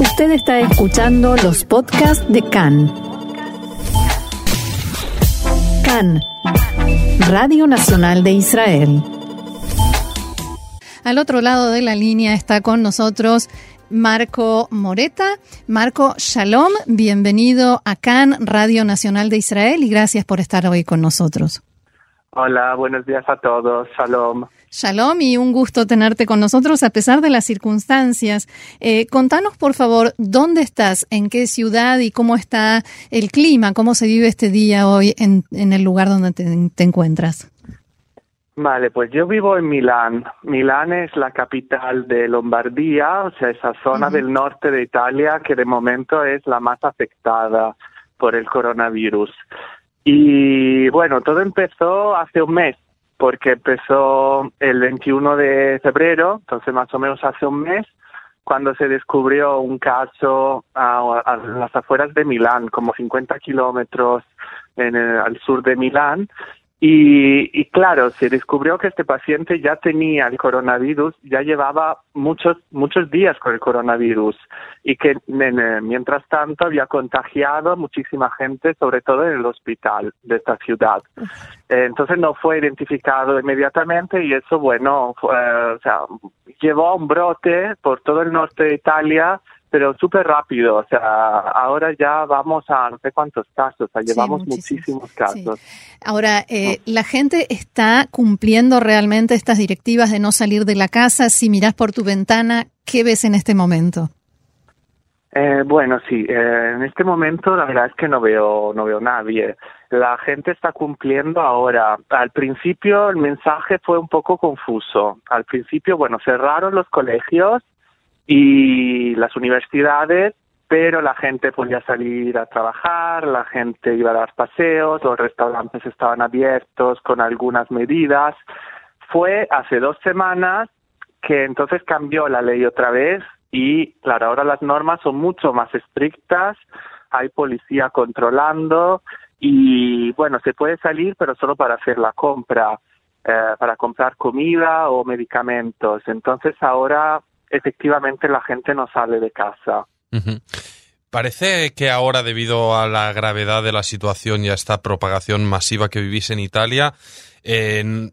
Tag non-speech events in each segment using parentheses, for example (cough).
Usted está escuchando los podcasts de CAN. CAN, Radio Nacional de Israel. Al otro lado de la línea está con nosotros Marco Moreta. Marco, shalom, bienvenido a CAN, Radio Nacional de Israel, y gracias por estar hoy con nosotros. Hola, buenos días a todos, shalom. Shalom y un gusto tenerte con nosotros a pesar de las circunstancias. Eh, contanos, por favor, dónde estás, en qué ciudad y cómo está el clima, cómo se vive este día hoy en, el lugar donde te, encuentras. Vale, pues yo vivo en Milán. Milán es la capital de Lombardía, o sea, esa zona del norte de Italia que de momento es la más afectada por el coronavirus. Y bueno, todo empezó hace un mes porque empezó el 21 de febrero, entonces más o menos hace un mes, cuando se descubrió un caso a, las afueras de Milán, como 50 kilómetros al sur de Milán, y, claro, se descubrió que este paciente ya tenía el coronavirus, ya llevaba muchos, muchos días con el coronavirus y que mientras tanto había contagiado muchísima gente, sobre todo en el hospital de esta ciudad. entonces no fue identificado inmediatamente y eso, bueno, sea, llevó a un brote por todo el norte de Italia pero súper rápido, o sea, ahora ya vamos a no sé cuántos casos, o sea, llevamos muchísimos, casos. Ahora, eh, ¿la gente está cumpliendo realmente estas directivas de no salir de la casa? Si miras por tu ventana, ¿qué ves en este momento? Eh, bueno, sí, eh, en este momento la verdad es que no veo, no veo nadie. La gente está cumpliendo ahora. Al principio el mensaje fue un poco confuso. Al principio, bueno, cerraron los colegios y las universidades, pero la gente podía salir a trabajar, la gente iba a dar paseos, los restaurantes estaban abiertos con algunas medidas. Fue hace dos semanas que entonces cambió la ley otra vez y, claro, ahora las normas son mucho más estrictas, hay policía controlando y, bueno, se puede salir, pero solo para hacer la compra, eh, para comprar comida o medicamentos. Entonces ahora efectivamente la gente no sale de casa. Parece que ahora, debido a la gravedad de la situación y a esta propagación masiva que vivís en Italia,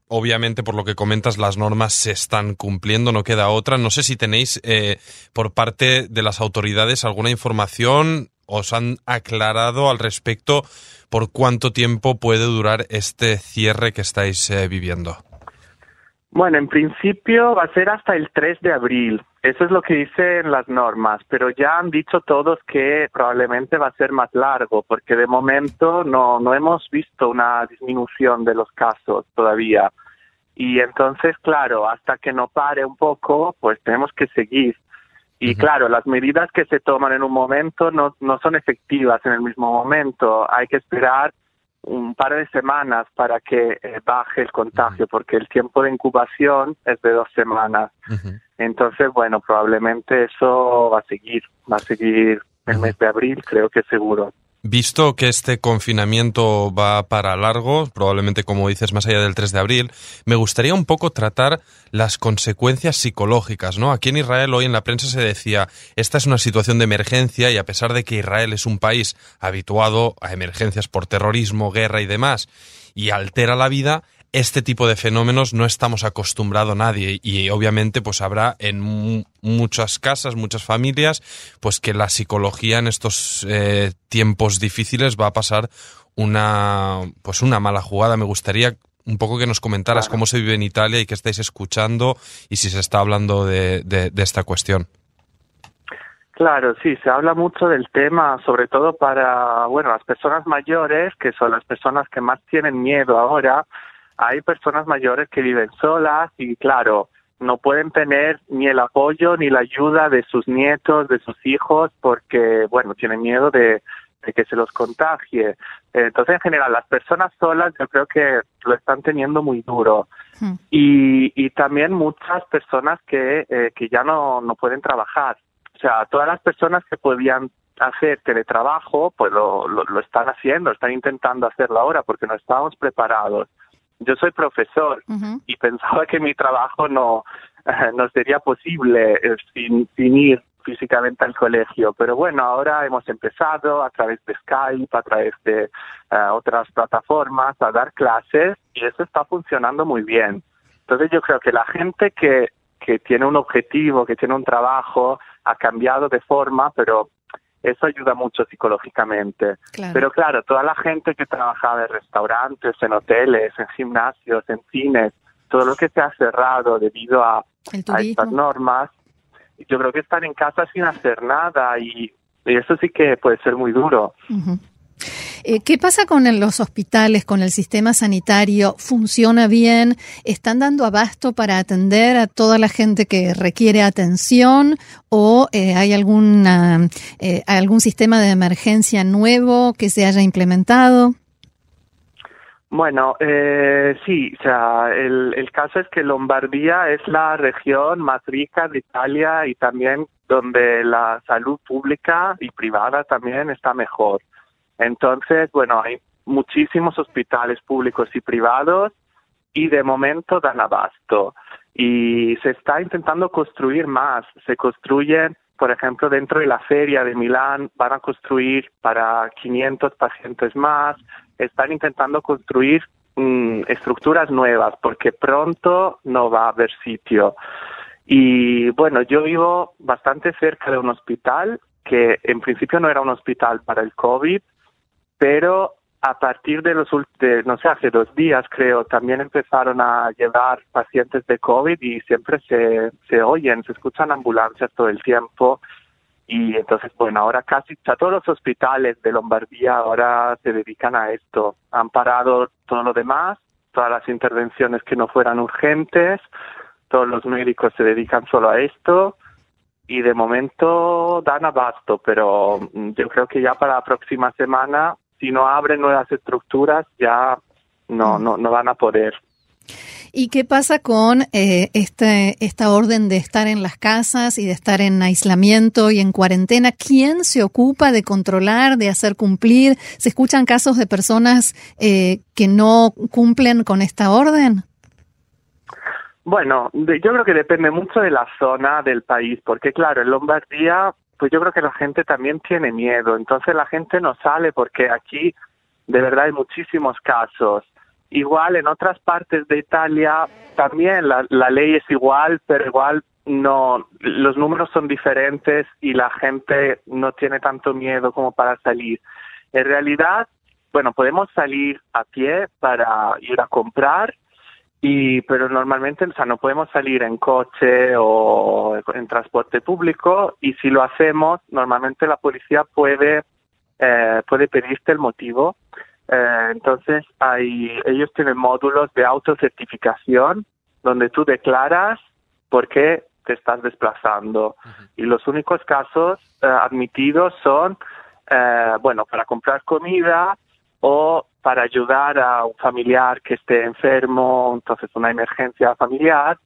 obviamente, por lo que comentas, las normas se están cumpliendo, no queda otra. No sé si tenéis eh, por parte de las autoridades alguna información, os han aclarado al respecto por cuánto tiempo puede durar este cierre que estáis eh, viviendo. Bueno, en principio va a ser hasta el 3 de abril. Eso es lo que dicen las normas, pero ya han dicho todos que probablemente va a ser más largo, porque de momento no, no hemos visto una disminución de los casos todavía. Y entonces, claro, hasta que no pare un poco, pues tenemos que seguir. Y claro, las medidas que se toman en un momento no, no son efectivas en el mismo momento. Hay que esperar un par de semanas para que eh, baje el contagio, porque el tiempo de incubación es de dos semanas. Entonces, bueno, probablemente eso va a seguir, va a seguir el mes de abril, creo que seguro. Visto que este confinamiento va para largo, probablemente como dices más allá del 3 de abril, me gustaría un poco tratar las consecuencias psicológicas, ¿no? Aquí en Israel hoy en la prensa se decía, esta es una situación de emergencia y a pesar de que Israel es un país habituado a emergencias por terrorismo, guerra y demás, y altera la vida, este tipo de fenómenos no estamos acostumbrados nadie y obviamente pues habrá en muchas casas, muchas familias, pues que la psicología en estos eh, tiempos difíciles va a pasar una pues una mala jugada. Me gustaría un poco que nos comentaras cómo se vive en Italia y qué estáis escuchando y si se está hablando de, de esta cuestión. Claro, sí, se habla mucho del tema, sobre todo para, bueno, las personas mayores, que son las personas que más tienen miedo ahora, hay personas mayores que viven solas y claro, no pueden tener ni el apoyo ni la ayuda de sus nietos, de sus hijos, porque, bueno, tienen miedo de, que se los contagie. Entonces, en general, las personas solas yo creo que lo están teniendo muy duro. Hmm. Y, y también muchas personas que, eh, que ya no, no pueden trabajar. O sea, todas las personas que podían hacer teletrabajo, pues lo, lo, lo están haciendo, están intentando hacerlo ahora porque no estábamos preparados yo soy profesor y pensaba que mi trabajo no, (laughs) no sería posible eh, sin, sin ir físicamente al colegio. Pero bueno, ahora hemos empezado a través de Skype, a través de eh, otras plataformas a dar clases y eso está funcionando muy bien. Entonces yo creo que la gente que, que tiene un objetivo, que tiene un trabajo, ha cambiado de forma, pero eso ayuda mucho psicológicamente. Pero claro, toda la gente que trabajaba en restaurantes, en hoteles, en gimnasios, en cines, todo lo que se ha cerrado debido a, estas normas, yo creo que están en casa sin hacer nada y, eso sí que puede ser muy duro. Eh, ¿Qué pasa con los hospitales, con el sistema sanitario? ¿Funciona bien? ¿Están dando abasto para atender a toda la gente que requiere atención? ¿O eh, hay alguna, eh, algún sistema de emergencia nuevo que se haya implementado? Bueno, sí, o sea, el, el caso es que Lombardía es la región más rica de Italia y también donde la salud pública y privada también está mejor. Entonces, bueno, hay muchísimos hospitales públicos y privados y de momento dan abasto. Y se está intentando construir más. Se construyen, por ejemplo, dentro de la feria de Milán, van a construir para 500 pacientes más. Están intentando construir mm, estructuras nuevas porque pronto no va a haber sitio. Y bueno, yo vivo bastante cerca de un hospital que en principio no era un hospital para el COVID, pero a partir de los de, no sé, hace dos días creo, también empezaron a llevar pacientes de COVID y siempre se, se oyen, se escuchan ambulancias todo el tiempo y entonces, bueno, ahora casi todos los hospitales de Lombardía ahora se dedican a esto. Han parado todo lo demás, todas las intervenciones que no fueran urgentes, todos los médicos se dedican solo a esto y de momento dan abasto, pero yo creo que ya para la próxima semana si no abren nuevas estructuras ya no, mm. no, no van a poder. ¿Y qué pasa con eh, este, esta orden de estar en las casas y de estar en aislamiento y en cuarentena? ¿Quién se ocupa de controlar, de hacer cumplir? ¿Se escuchan casos de personas eh, que no cumplen con esta orden? Bueno, yo creo que depende mucho de la zona del país, porque claro, en Lombardía pues yo creo que la gente también tiene miedo, entonces la gente no sale porque aquí de verdad hay muchísimos casos. Igual en otras partes de Italia también la, la ley es igual, pero igual no, los números son diferentes y la gente no tiene tanto miedo como para salir. En realidad, bueno, podemos salir a pie para ir a comprar, y pero normalmente o sea no podemos salir en coche o en transporte público y si lo hacemos normalmente la policía puede eh, puede pedirte el motivo. Eh, entonces hay ellos tienen módulos de autocertificación donde tú declaras por qué te estás desplazando. Y los únicos casos eh, admitidos son bueno para comprar comida o para ayudar a un familiar que esté enfermo, entonces una emergencia familiar,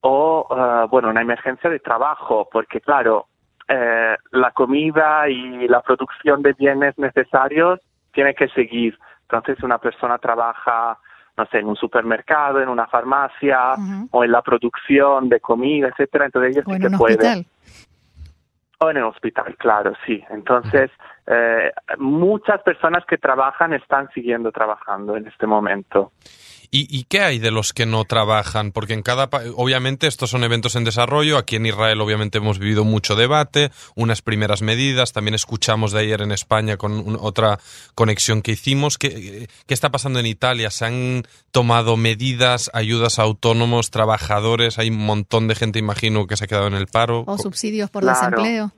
o, eh, bueno, una emergencia de trabajo, porque claro, eh, la comida y la producción de bienes necesarios tiene que seguir. Entonces, una persona trabaja, no sé, en un supermercado, en una farmacia, o en la producción de comida, etcétera, entonces ella sí que puede. O en el hospital, claro, sí. Entonces, eh, muchas personas que trabajan están siguiendo trabajando en este momento. ¿Y, qué hay de los que no trabajan? Porque en cada obviamente estos son eventos en desarrollo. Aquí en Israel obviamente hemos vivido mucho debate, unas primeras medidas. También escuchamos de ayer en España con otra conexión que hicimos. ¿Qué, ¿Qué está pasando en Italia? ¿Se han tomado medidas, ayudas a autónomos, trabajadores? Hay un montón de gente, imagino, que se ha quedado en el paro. O subsidios por desempleo.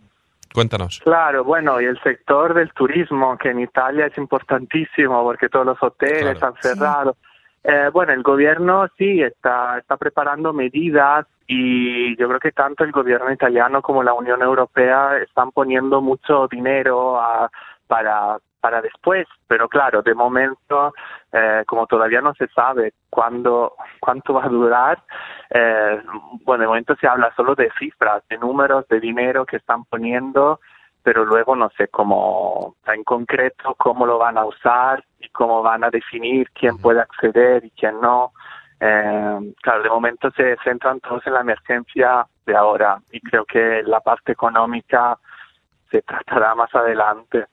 Cuéntanos. Claro, bueno, y el sector del turismo, que en Italia es importantísimo porque todos los hoteles han cerrado. Eh, bueno, el gobierno sí está, está preparando medidas y yo creo que tanto el gobierno italiano como la Unión Europea están poniendo mucho dinero a, para, para después, pero claro, de momento, eh, como todavía no se sabe cuándo, cuánto va a durar, eh, bueno, de momento se habla solo de cifras, de números, de dinero que están poniendo, pero luego no sé cómo, en concreto, cómo lo van a usar y cómo van a definir quién puede acceder y quién no. Eh, claro, de momento se centran todos en la emergencia desde ahora y creo que la parte económica se tratará más adelante.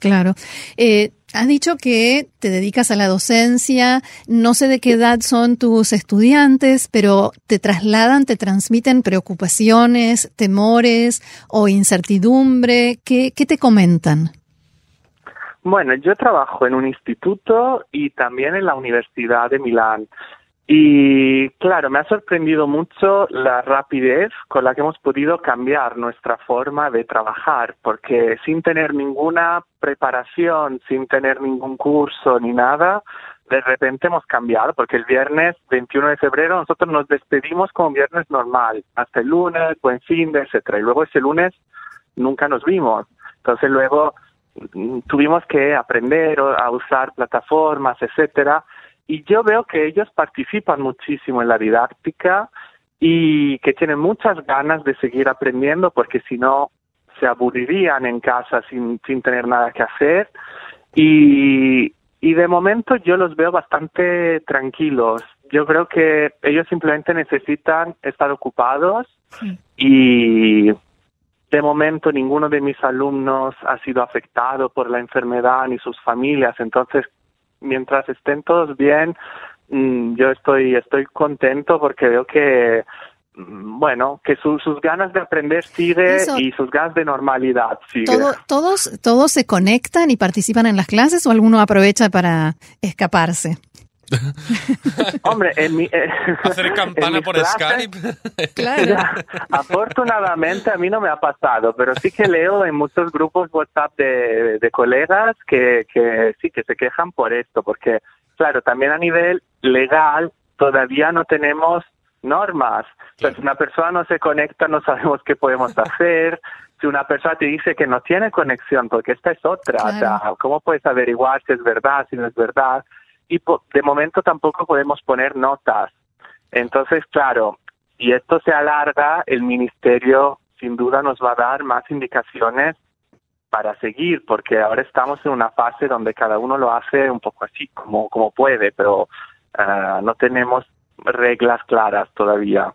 Claro. Eh, has dicho que te dedicas a la docencia, no sé de qué edad son tus estudiantes, pero te trasladan, te transmiten preocupaciones, temores o incertidumbre. ¿Qué, qué te comentan? Bueno, yo trabajo en un instituto y también en la Universidad de Milán. Y claro, me ha sorprendido mucho la rapidez con la que hemos podido cambiar nuestra forma de trabajar, porque sin tener ninguna preparación, sin tener ningún curso ni nada, de repente hemos cambiado, porque el viernes 21 de febrero nosotros nos despedimos como viernes normal, hasta el lunes, buen fin de, etcétera, y luego ese lunes nunca nos vimos. Entonces luego mm, tuvimos que aprender a usar plataformas, etcétera, y yo veo que ellos participan muchísimo en la didáctica y que tienen muchas ganas de seguir aprendiendo porque si no se aburrirían en casa sin, sin tener nada que hacer. Y, y de momento yo los veo bastante tranquilos. Yo creo que ellos simplemente necesitan estar ocupados y de momento ninguno de mis alumnos ha sido afectado por la enfermedad ni sus familias, entonces mientras estén todos bien, mm, yo estoy, estoy contento porque veo que mm, bueno, que sus ganas de aprender sigue y sus ganas de normalidad sigue. ¿Todos, ¿Todos se conectan y participan en las clases o alguno aprovecha para escaparse? (laughs) Hombre, en mi, eh, (laughs) hacer campana por Skype. (laughs) claro. Afortunadamente a mí no me ha pasado, pero sí que leo en muchos grupos WhatsApp de, de colegas que, que sí que se quejan por esto, porque claro, también a nivel legal todavía no tenemos normas. si una persona no se conecta, no sabemos qué podemos hacer. Si una persona te dice que no tiene conexión, porque esta es otra, o sea, ¿cómo puedes averiguar si es verdad, si no es verdad? Y de momento tampoco podemos poner notas. Entonces, claro, si esto se alarga, el ministerio sin duda nos va a dar más indicaciones para seguir, porque ahora estamos en una fase donde cada uno lo hace un poco así, como, como puede, pero ah, no tenemos reglas claras todavía.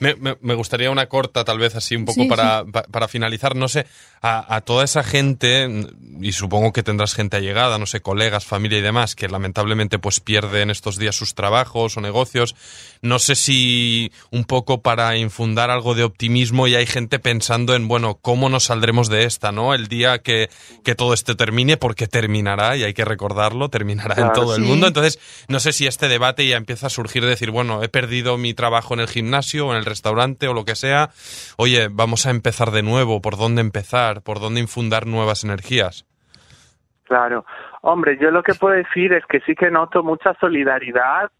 Me, me, gustaría una corta, tal vez así, un poco para, para, finalizar. No sé, a, toda esa gente, y supongo que tendrás gente allegada, no sé, colegas, familia y demás, que lamentablemente pues pierden estos días sus trabajos o negocios. No sé si un poco para infundar algo de optimismo y hay gente pensando en, bueno, cómo nos saldremos de esta, ¿no? El día que, que todo esto termine, porque terminará, y hay que recordarlo, terminará en todo el mundo. Entonces, no sé si este debate ya empieza a surgir de decir, bueno, he perdido mi trabajo en el gimnasio o en el restaurante o lo que sea, oye, vamos a empezar de nuevo, ¿por dónde empezar? ¿Por dónde infundar nuevas energías? Claro. Hombre, yo lo que puedo decir es que sí que noto mucha solidaridad.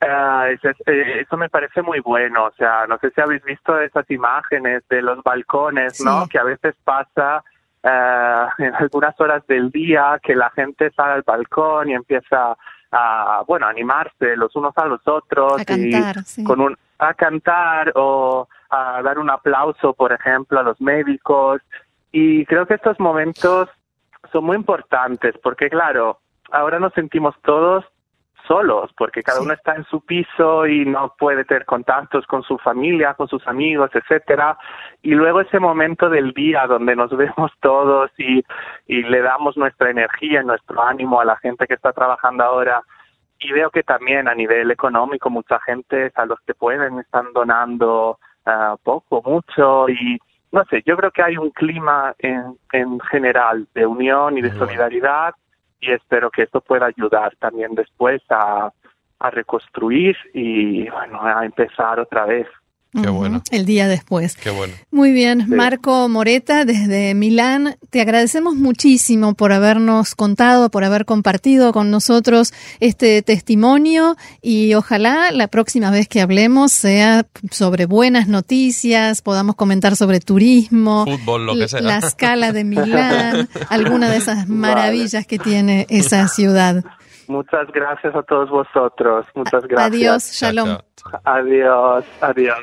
Eh, eh, eso, me parece muy bueno. O sea, no sé si habéis visto esas imágenes de los balcones, ¿no? Que a veces pasa eh, en algunas horas del día que la gente sale al balcón y empieza a, bueno, animarse los unos a los otros. A cantar, y con un, a cantar o a dar un aplauso, por ejemplo, a los médicos. Y creo que estos momentos son muy importantes porque, claro, ahora nos sentimos todos solos porque cada uno está en su piso y no puede tener contactos con su familia, con sus amigos, etcétera. Y luego ese momento del día donde nos (laughs) vemos todos y, y le damos nuestra energía, nuestro ánimo a la gente que está trabajando ahora y veo que también a nivel económico mucha gente a los que pueden están donando uh, poco, mucho y no sé, yo creo que hay un clima en, en general de unión y de solidaridad y espero que esto pueda ayudar también después a, reconstruir y bueno, a empezar otra vez Qué bueno. El día después. Qué bueno. Muy bien. Marco Moreta, desde Milán, te agradecemos muchísimo por habernos contado, por haber compartido con nosotros este testimonio y ojalá la próxima vez que hablemos sea sobre buenas noticias, podamos comentar sobre turismo, fútbol, lo que sea. la escala de Milán, (laughs) alguna de esas maravillas que tiene esa ciudad. Muchas gracias a todos vosotros. Muchas gracias. Adiós, shalom. Adiós, adiós.